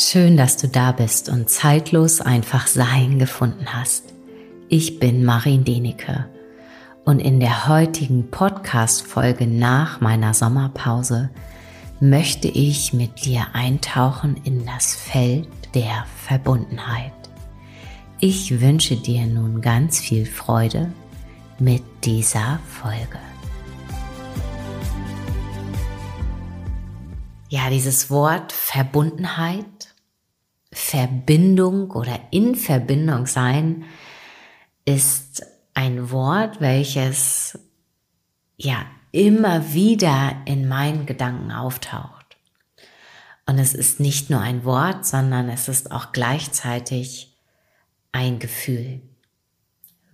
Schön, dass du da bist und zeitlos einfach Sein gefunden hast. Ich bin Marin Denecke und in der heutigen Podcast-Folge nach meiner Sommerpause möchte ich mit dir eintauchen in das Feld der Verbundenheit. Ich wünsche dir nun ganz viel Freude mit dieser Folge. Ja, dieses Wort Verbundenheit, Verbindung oder in Verbindung sein ist ein Wort, welches ja immer wieder in meinen Gedanken auftaucht. Und es ist nicht nur ein Wort, sondern es ist auch gleichzeitig ein Gefühl.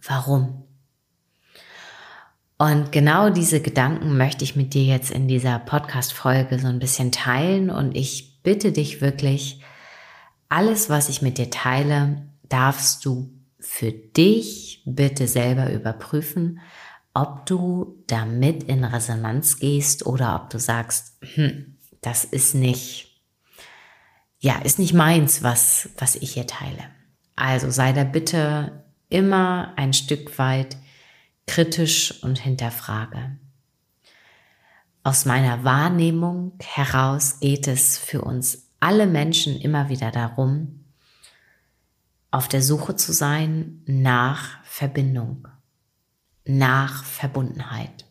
Warum? Und genau diese Gedanken möchte ich mit dir jetzt in dieser Podcast-Folge so ein bisschen teilen. Und ich bitte dich wirklich, alles, was ich mit dir teile, darfst du für dich bitte selber überprüfen, ob du damit in Resonanz gehst oder ob du sagst, hm, das ist nicht, ja, ist nicht meins, was, was ich hier teile. Also sei da bitte immer ein Stück weit kritisch und hinterfrage. Aus meiner Wahrnehmung heraus geht es für uns alle Menschen immer wieder darum, auf der Suche zu sein nach Verbindung, nach Verbundenheit.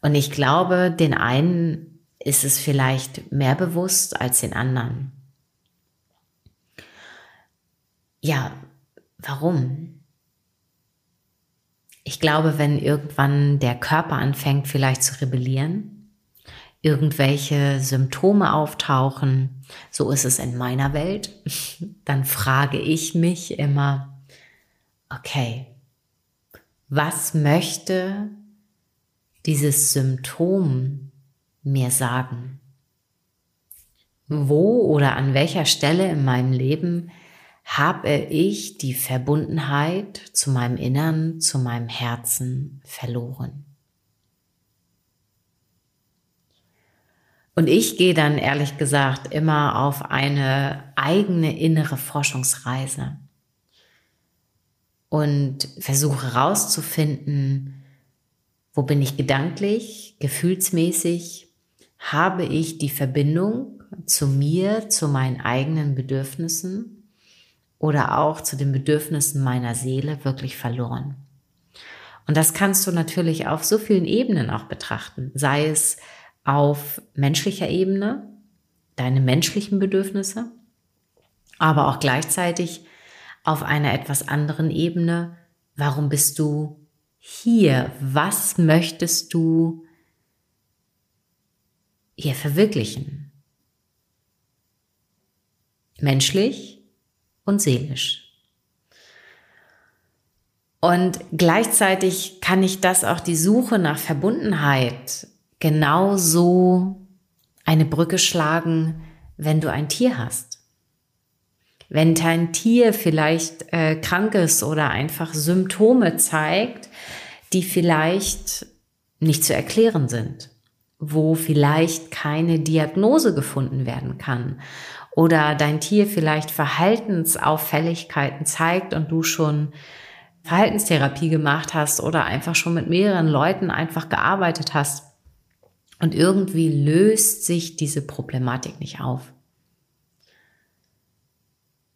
Und ich glaube, den einen ist es vielleicht mehr bewusst als den anderen. Ja, warum? Ich glaube, wenn irgendwann der Körper anfängt vielleicht zu rebellieren, irgendwelche Symptome auftauchen, so ist es in meiner Welt, dann frage ich mich immer, okay, was möchte dieses Symptom mir sagen? Wo oder an welcher Stelle in meinem Leben habe ich die Verbundenheit zu meinem Innern, zu meinem Herzen verloren. Und ich gehe dann ehrlich gesagt immer auf eine eigene innere Forschungsreise und versuche herauszufinden, wo bin ich gedanklich, gefühlsmäßig, habe ich die Verbindung zu mir, zu meinen eigenen Bedürfnissen oder auch zu den Bedürfnissen meiner Seele wirklich verloren. Und das kannst du natürlich auf so vielen Ebenen auch betrachten, sei es auf menschlicher Ebene, deine menschlichen Bedürfnisse, aber auch gleichzeitig auf einer etwas anderen Ebene, warum bist du hier? Was möchtest du hier verwirklichen? Menschlich, und seelisch. Und gleichzeitig kann ich das auch die Suche nach Verbundenheit genauso eine Brücke schlagen, wenn du ein Tier hast. Wenn dein Tier vielleicht äh, krank ist oder einfach Symptome zeigt, die vielleicht nicht zu erklären sind, wo vielleicht keine Diagnose gefunden werden kann oder dein Tier vielleicht Verhaltensauffälligkeiten zeigt und du schon Verhaltenstherapie gemacht hast oder einfach schon mit mehreren Leuten einfach gearbeitet hast und irgendwie löst sich diese Problematik nicht auf.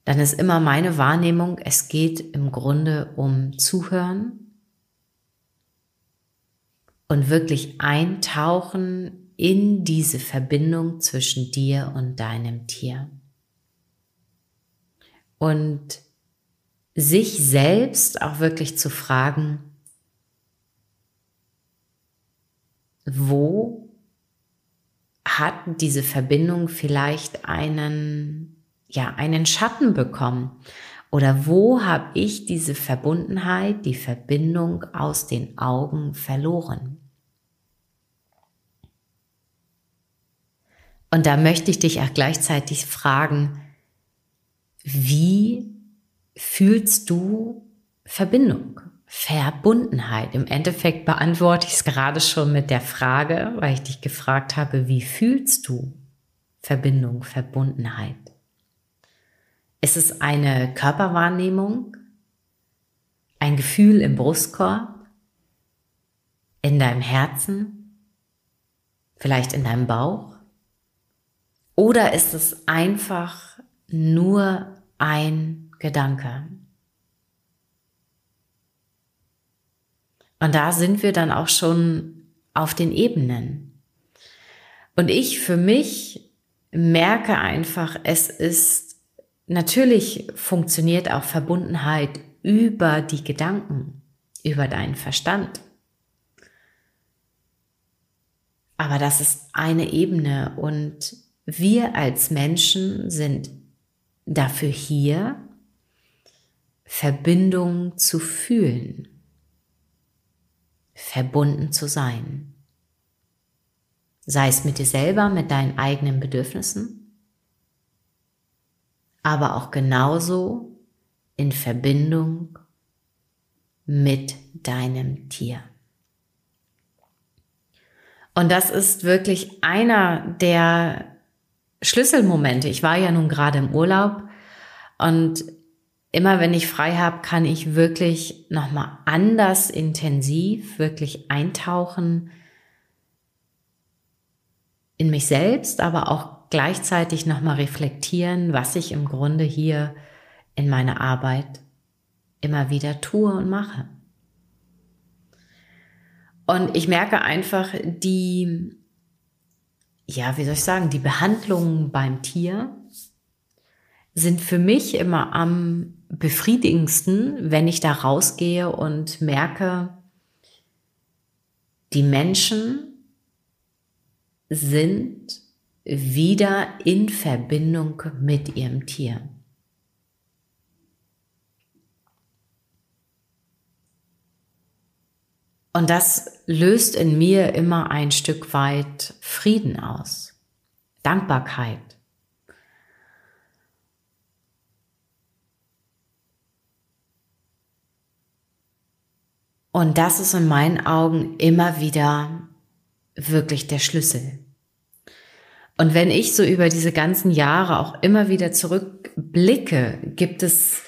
Dann ist immer meine Wahrnehmung, es geht im Grunde um Zuhören und wirklich eintauchen in diese Verbindung zwischen dir und deinem Tier. Und sich selbst auch wirklich zu fragen, wo hat diese Verbindung vielleicht einen, ja, einen Schatten bekommen? Oder wo habe ich diese Verbundenheit, die Verbindung aus den Augen verloren? Und da möchte ich dich auch gleichzeitig fragen, wie fühlst du Verbindung, Verbundenheit? Im Endeffekt beantworte ich es gerade schon mit der Frage, weil ich dich gefragt habe, wie fühlst du Verbindung, Verbundenheit? Ist es eine Körperwahrnehmung? Ein Gefühl im Brustkorb? In deinem Herzen? Vielleicht in deinem Bauch? Oder ist es einfach nur ein Gedanke? Und da sind wir dann auch schon auf den Ebenen. Und ich für mich merke einfach, es ist Natürlich funktioniert auch Verbundenheit über die Gedanken, über deinen Verstand. Aber das ist eine Ebene und wir als Menschen sind dafür hier, Verbindung zu fühlen, verbunden zu sein. Sei es mit dir selber, mit deinen eigenen Bedürfnissen aber auch genauso in Verbindung mit deinem Tier. Und das ist wirklich einer der Schlüsselmomente. Ich war ja nun gerade im Urlaub und immer wenn ich frei habe, kann ich wirklich nochmal anders intensiv wirklich eintauchen in mich selbst, aber auch gleichzeitig nochmal reflektieren, was ich im Grunde hier in meiner Arbeit immer wieder tue und mache. Und ich merke einfach die, ja, wie soll ich sagen, die Behandlungen beim Tier sind für mich immer am befriedigendsten, wenn ich da rausgehe und merke, die Menschen sind wieder in Verbindung mit ihrem Tier. Und das löst in mir immer ein Stück weit Frieden aus, Dankbarkeit. Und das ist in meinen Augen immer wieder wirklich der Schlüssel. Und wenn ich so über diese ganzen Jahre auch immer wieder zurückblicke, gibt es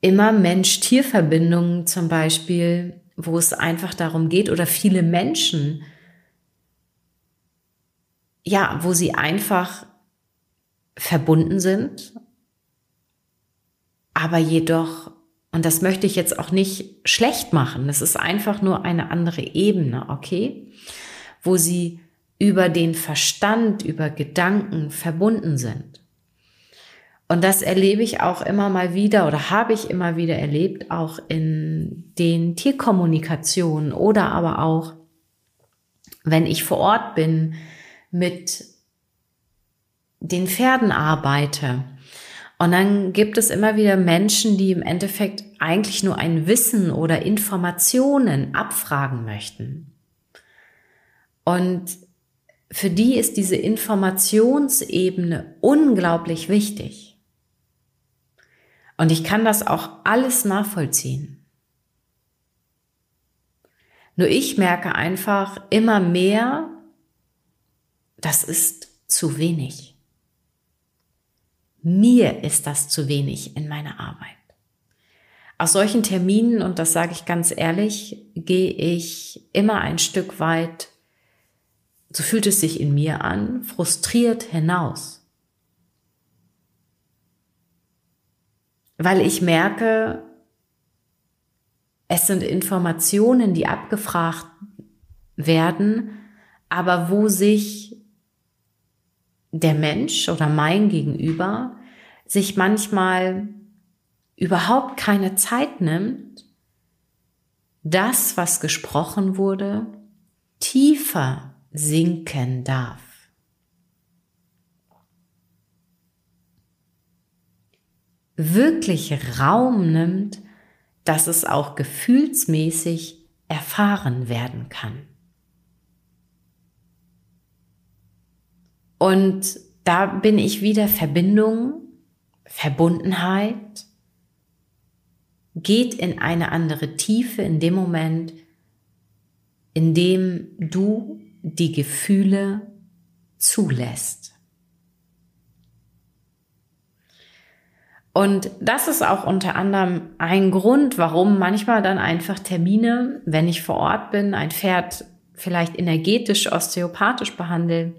immer Mensch-Tier-Verbindungen zum Beispiel, wo es einfach darum geht, oder viele Menschen, ja, wo sie einfach verbunden sind, aber jedoch, und das möchte ich jetzt auch nicht schlecht machen, das ist einfach nur eine andere Ebene, okay? Wo sie über den Verstand, über Gedanken verbunden sind. Und das erlebe ich auch immer mal wieder oder habe ich immer wieder erlebt, auch in den Tierkommunikationen oder aber auch, wenn ich vor Ort bin, mit den Pferden arbeite. Und dann gibt es immer wieder Menschen, die im Endeffekt eigentlich nur ein Wissen oder Informationen abfragen möchten. Und für die ist diese Informationsebene unglaublich wichtig. Und ich kann das auch alles nachvollziehen. Nur ich merke einfach immer mehr, das ist zu wenig. Mir ist das zu wenig in meiner Arbeit. Aus solchen Terminen, und das sage ich ganz ehrlich, gehe ich immer ein Stück weit so fühlt es sich in mir an, frustriert hinaus. Weil ich merke, es sind Informationen, die abgefragt werden, aber wo sich der Mensch oder mein Gegenüber sich manchmal überhaupt keine Zeit nimmt, das, was gesprochen wurde, tiefer sinken darf. Wirklich Raum nimmt, dass es auch gefühlsmäßig erfahren werden kann. Und da bin ich wieder Verbindung, Verbundenheit, geht in eine andere Tiefe in dem Moment, in dem du die Gefühle zulässt. Und das ist auch unter anderem ein Grund, warum manchmal dann einfach Termine, wenn ich vor Ort bin, ein Pferd vielleicht energetisch, osteopathisch behandle,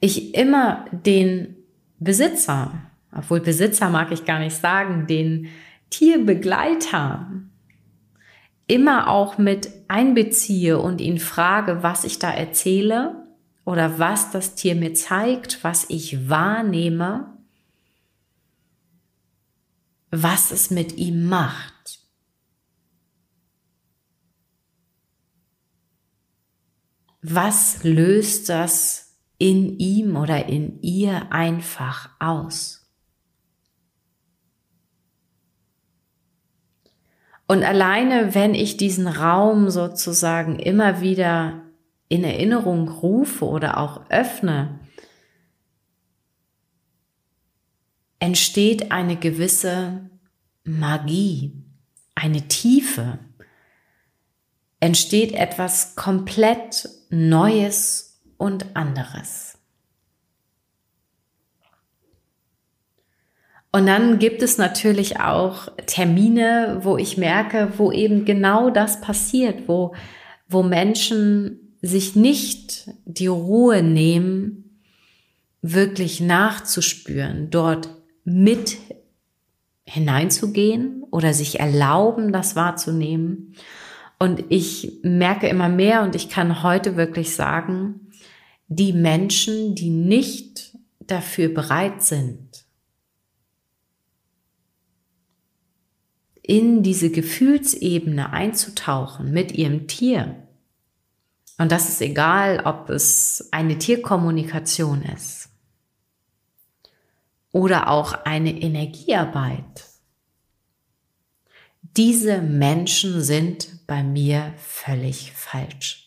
ich immer den Besitzer, obwohl Besitzer mag ich gar nicht sagen, den Tierbegleiter immer auch mit einbeziehe und ihn frage, was ich da erzähle oder was das Tier mir zeigt, was ich wahrnehme, was es mit ihm macht. Was löst das in ihm oder in ihr einfach aus? Und alleine, wenn ich diesen Raum sozusagen immer wieder in Erinnerung rufe oder auch öffne, entsteht eine gewisse Magie, eine Tiefe, entsteht etwas komplett Neues und anderes. Und dann gibt es natürlich auch Termine, wo ich merke, wo eben genau das passiert, wo, wo Menschen sich nicht die Ruhe nehmen, wirklich nachzuspüren, dort mit hineinzugehen oder sich erlauben, das wahrzunehmen. Und ich merke immer mehr und ich kann heute wirklich sagen, die Menschen, die nicht dafür bereit sind, in diese Gefühlsebene einzutauchen mit ihrem Tier. Und das ist egal, ob es eine Tierkommunikation ist oder auch eine Energiearbeit. Diese Menschen sind bei mir völlig falsch.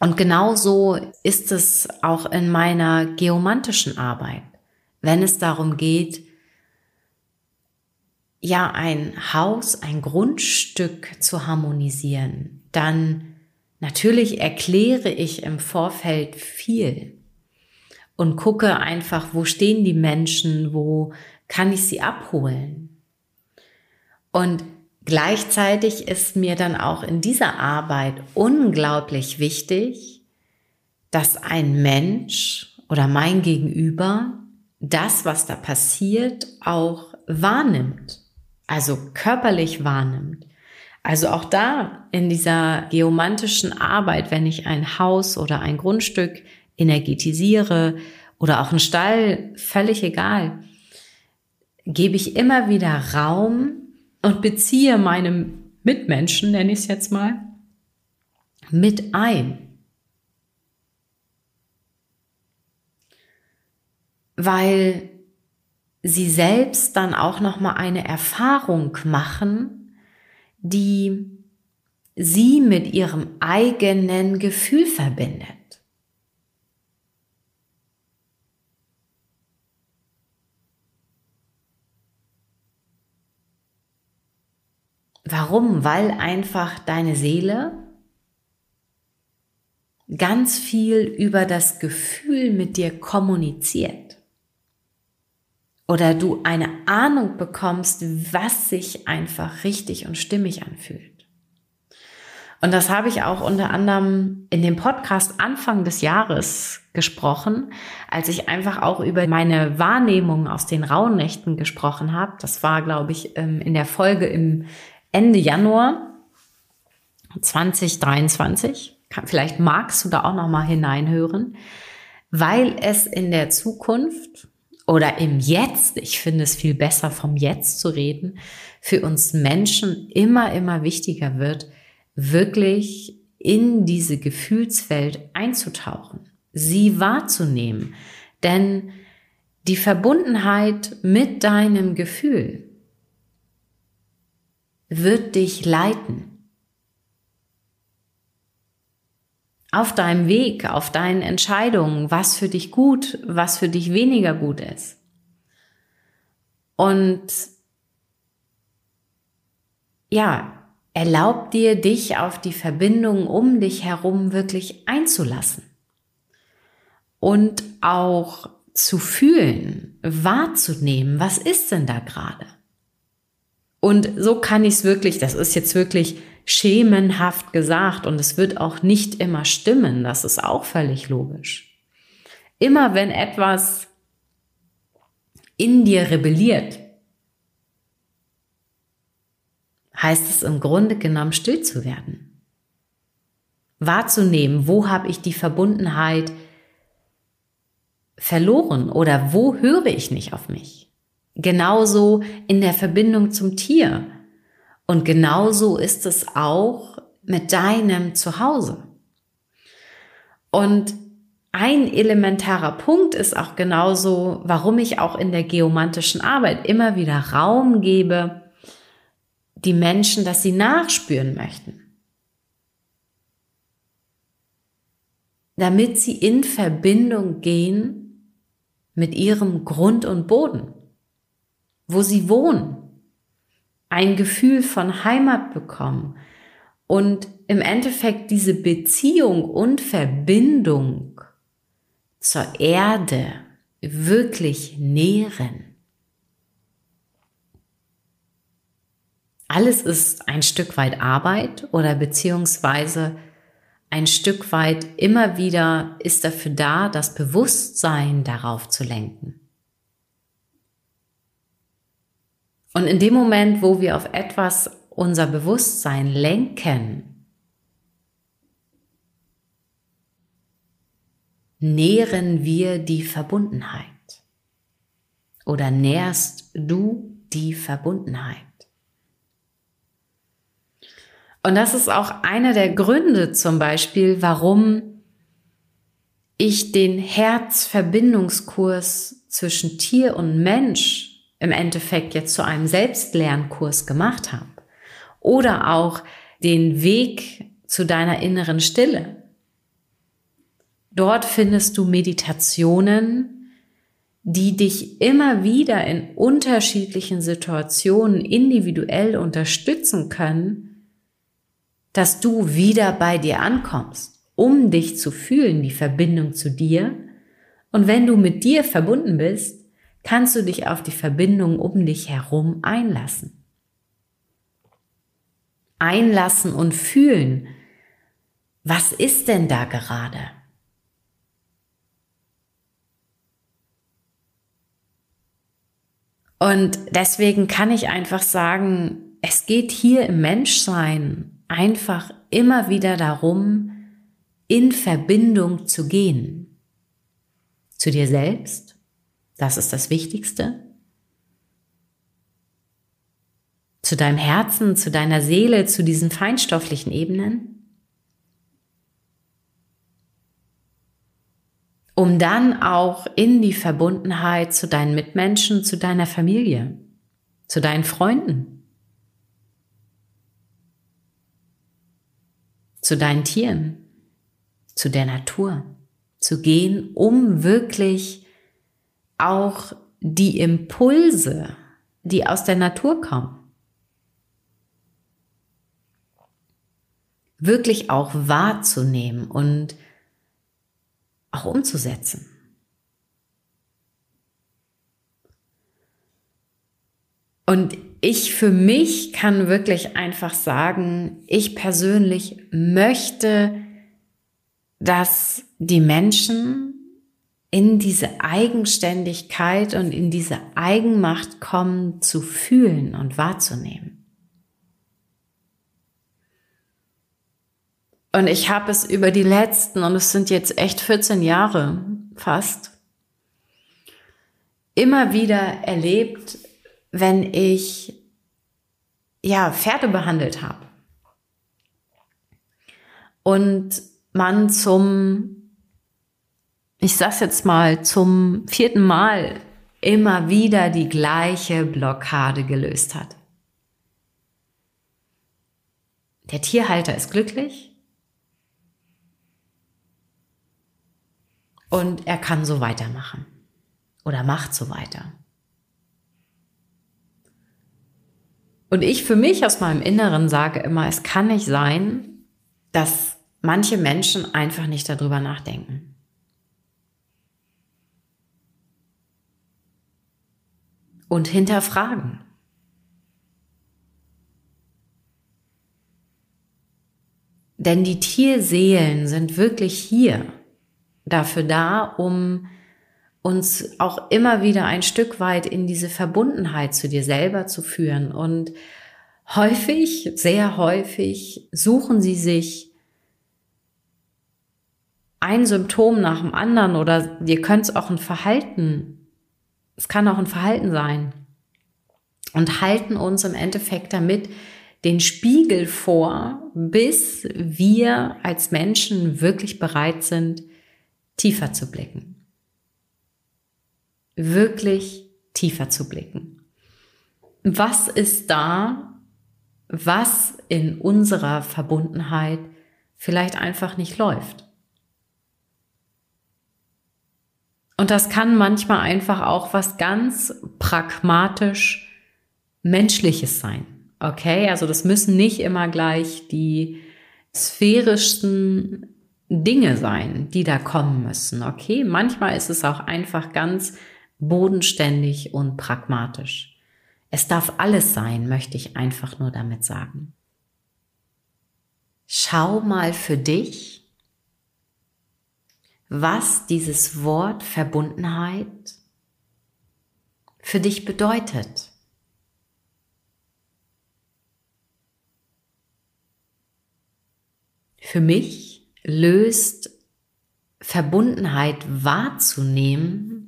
Und genauso ist es auch in meiner geomantischen Arbeit, wenn es darum geht, ja, ein Haus, ein Grundstück zu harmonisieren, dann natürlich erkläre ich im Vorfeld viel und gucke einfach, wo stehen die Menschen, wo kann ich sie abholen. Und Gleichzeitig ist mir dann auch in dieser Arbeit unglaublich wichtig, dass ein Mensch oder mein Gegenüber das, was da passiert, auch wahrnimmt, also körperlich wahrnimmt. Also auch da in dieser geomantischen Arbeit, wenn ich ein Haus oder ein Grundstück energetisiere oder auch einen Stall, völlig egal, gebe ich immer wieder Raum, und beziehe meine Mitmenschen, nenne ich es jetzt mal, mit ein. Weil sie selbst dann auch noch mal eine Erfahrung machen, die sie mit ihrem eigenen Gefühl verbindet. Warum? Weil einfach deine Seele ganz viel über das Gefühl mit dir kommuniziert. Oder du eine Ahnung bekommst, was sich einfach richtig und stimmig anfühlt. Und das habe ich auch unter anderem in dem Podcast Anfang des Jahres gesprochen, als ich einfach auch über meine Wahrnehmung aus den Rauhnächten gesprochen habe. Das war, glaube ich, ähm, in der Folge im Ende Januar 2023. Vielleicht magst du da auch noch mal hineinhören, weil es in der Zukunft oder im Jetzt, ich finde es viel besser vom Jetzt zu reden, für uns Menschen immer, immer wichtiger wird, wirklich in diese Gefühlswelt einzutauchen, sie wahrzunehmen. Denn die Verbundenheit mit deinem Gefühl, wird dich leiten. Auf deinem Weg, auf deinen Entscheidungen, was für dich gut, was für dich weniger gut ist. Und ja, erlaub dir, dich auf die Verbindung um dich herum wirklich einzulassen. Und auch zu fühlen, wahrzunehmen, was ist denn da gerade? Und so kann ich es wirklich, das ist jetzt wirklich schemenhaft gesagt und es wird auch nicht immer stimmen, das ist auch völlig logisch. Immer wenn etwas in dir rebelliert, heißt es im Grunde genommen still zu werden. Wahrzunehmen, wo habe ich die Verbundenheit verloren oder wo höre ich nicht auf mich. Genauso in der Verbindung zum Tier. Und genauso ist es auch mit deinem Zuhause. Und ein elementarer Punkt ist auch genauso, warum ich auch in der geomantischen Arbeit immer wieder Raum gebe, die Menschen, dass sie nachspüren möchten. Damit sie in Verbindung gehen mit ihrem Grund und Boden, wo sie wohnen, ein Gefühl von Heimat bekommen und im Endeffekt diese Beziehung und Verbindung zur Erde wirklich nähren. Alles ist ein Stück weit Arbeit oder beziehungsweise ein Stück weit immer wieder ist dafür da, das Bewusstsein darauf zu lenken. Und in dem Moment, wo wir auf etwas unser Bewusstsein lenken, nähren wir die Verbundenheit oder nährst du die Verbundenheit. Und das ist auch einer der Gründe zum Beispiel, warum ich den Herzverbindungskurs zwischen Tier und Mensch im Endeffekt jetzt zu einem Selbstlernkurs gemacht habe. Oder auch den Weg zu deiner inneren Stille. Dort findest du Meditationen, die dich immer wieder in unterschiedlichen Situationen individuell unterstützen können, dass du wieder bei dir ankommst, um dich zu fühlen, die Verbindung zu dir. Und wenn du mit dir verbunden bist, kannst du dich auf die Verbindung um dich herum einlassen. Einlassen und fühlen, was ist denn da gerade? Und deswegen kann ich einfach sagen, es geht hier im Menschsein einfach immer wieder darum, in Verbindung zu gehen. Zu dir selbst, das ist das Wichtigste. Zu deinem Herzen, zu deiner Seele, zu diesen feinstofflichen Ebenen. Um dann auch in die Verbundenheit zu deinen Mitmenschen, zu deiner Familie, zu deinen Freunden zu deinen Tieren, zu der Natur zu gehen, um wirklich auch die Impulse, die aus der Natur kommen, wirklich auch wahrzunehmen und auch umzusetzen. Und ich für mich kann wirklich einfach sagen, ich persönlich möchte, dass die Menschen in diese Eigenständigkeit und in diese Eigenmacht kommen, zu fühlen und wahrzunehmen. Und ich habe es über die letzten, und es sind jetzt echt 14 Jahre fast, immer wieder erlebt, wenn ich ja Pferde behandelt habe und man zum, ich sag's jetzt mal, zum vierten Mal immer wieder die gleiche Blockade gelöst hat. Der Tierhalter ist glücklich und er kann so weitermachen oder macht so weiter. Und ich für mich aus meinem Inneren sage immer, es kann nicht sein, dass manche Menschen einfach nicht darüber nachdenken. Und hinterfragen. Denn die Tierseelen sind wirklich hier dafür da, um uns auch immer wieder ein Stück weit in diese Verbundenheit zu dir selber zu führen. Und häufig, sehr häufig suchen sie sich ein Symptom nach dem anderen oder ihr könnt es auch ein Verhalten, es kann auch ein Verhalten sein und halten uns im Endeffekt damit den Spiegel vor, bis wir als Menschen wirklich bereit sind, tiefer zu blicken. Wirklich tiefer zu blicken. Was ist da, was in unserer Verbundenheit vielleicht einfach nicht läuft? Und das kann manchmal einfach auch was ganz pragmatisch Menschliches sein. Okay, also das müssen nicht immer gleich die sphärischsten Dinge sein, die da kommen müssen. Okay, manchmal ist es auch einfach ganz bodenständig und pragmatisch. Es darf alles sein, möchte ich einfach nur damit sagen. Schau mal für dich, was dieses Wort Verbundenheit für dich bedeutet. Für mich löst Verbundenheit wahrzunehmen,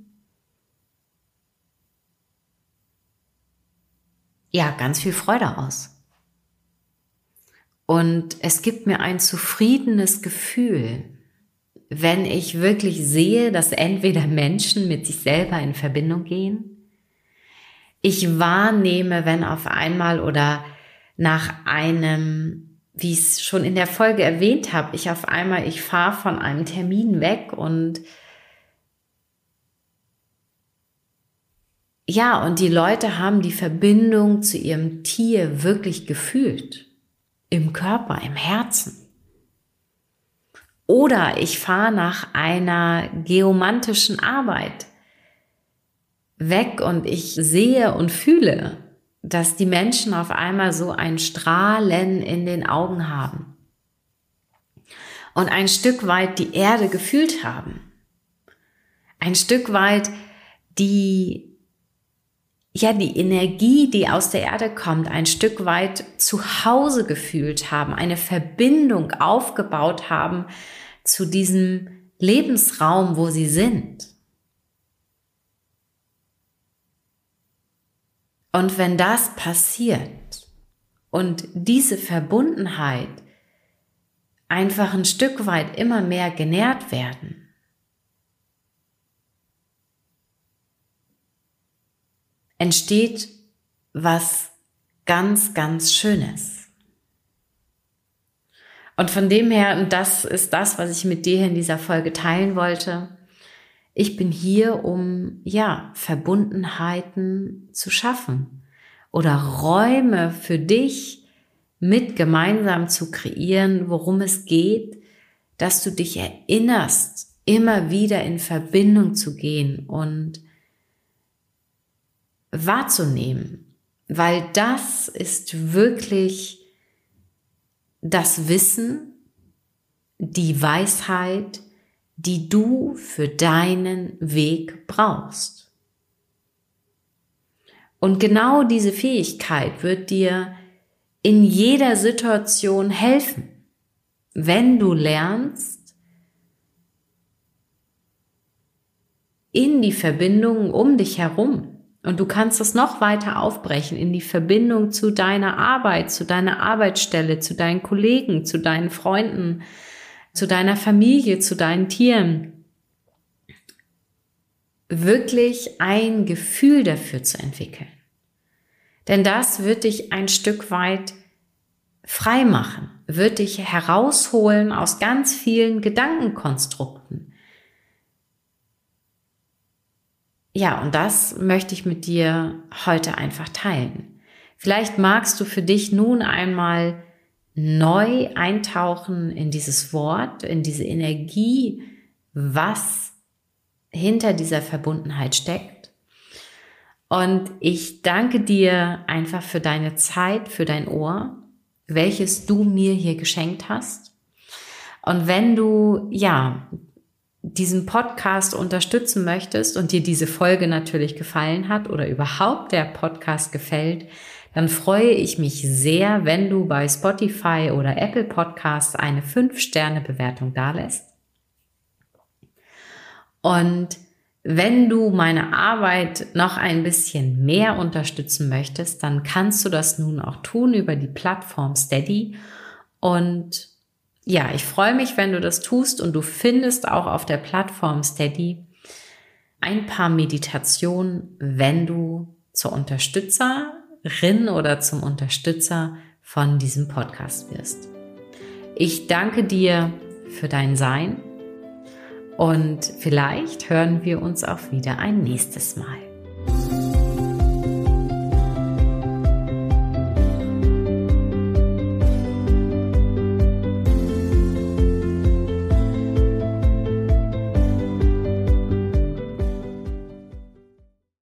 ja, ganz viel Freude aus. Und es gibt mir ein zufriedenes Gefühl, wenn ich wirklich sehe, dass entweder Menschen mit sich selber in Verbindung gehen, ich wahrnehme, wenn auf einmal oder nach einem wie ich es schon in der Folge erwähnt habe, ich auf einmal, ich fahre von einem Termin weg und ja, und die Leute haben die Verbindung zu ihrem Tier wirklich gefühlt. Im Körper, im Herzen. Oder ich fahre nach einer geomantischen Arbeit weg und ich sehe und fühle, dass die Menschen auf einmal so ein Strahlen in den Augen haben und ein Stück weit die Erde gefühlt haben. Ein Stück weit die ja, die Energie, die aus der Erde kommt, ein Stück weit zu Hause gefühlt haben, eine Verbindung aufgebaut haben zu diesem Lebensraum, wo sie sind. Und wenn das passiert und diese Verbundenheit einfach ein Stück weit immer mehr genährt werden, entsteht was ganz, ganz Schönes. Und von dem her, und das ist das, was ich mit dir in dieser Folge teilen wollte, ich bin hier, um, ja, Verbundenheiten zu schaffen oder Räume für dich mit gemeinsam zu kreieren, worum es geht, dass du dich erinnerst, immer wieder in Verbindung zu gehen und wahrzunehmen, weil das ist wirklich das Wissen, die Weisheit, die du für deinen Weg brauchst. Und genau diese Fähigkeit wird dir in jeder Situation helfen, wenn du lernst, in die Verbindungen um dich herum. Und du kannst es noch weiter aufbrechen in die Verbindung zu deiner Arbeit, zu deiner Arbeitsstelle, zu deinen Kollegen, zu deinen Freunden, zu deiner Familie, zu deinen Tieren, wirklich ein Gefühl dafür zu entwickeln. Denn das wird dich ein Stück weit frei machen, wird dich herausholen aus ganz vielen Gedankenkonstrukten. Ja, und das möchte ich mit dir heute einfach teilen. Vielleicht magst du für dich nun einmal neu eintauchen in dieses Wort, in diese Energie, was hinter dieser Verbundenheit steckt. Und ich danke dir einfach für deine Zeit, für dein Ohr, welches du mir hier geschenkt hast. Und wenn du, ja, diesen Podcast unterstützen möchtest und dir diese Folge natürlich gefallen hat oder überhaupt der Podcast gefällt, dann freue ich mich sehr, wenn du bei Spotify oder Apple Podcasts eine 5-Sterne-Bewertung dalässt. Und wenn du meine Arbeit noch ein bisschen mehr unterstützen möchtest, dann kannst du das nun auch tun über die Plattform Steady. Und ja, ich freue mich, wenn du das tust und du findest auch auf der Plattform Steady ein paar Meditationen, wenn du zur Unterstützerin oder zum Unterstützer von diesem Podcast wirst. Ich danke dir für dein Sein und vielleicht hören wir uns auch wieder ein nächstes Mal.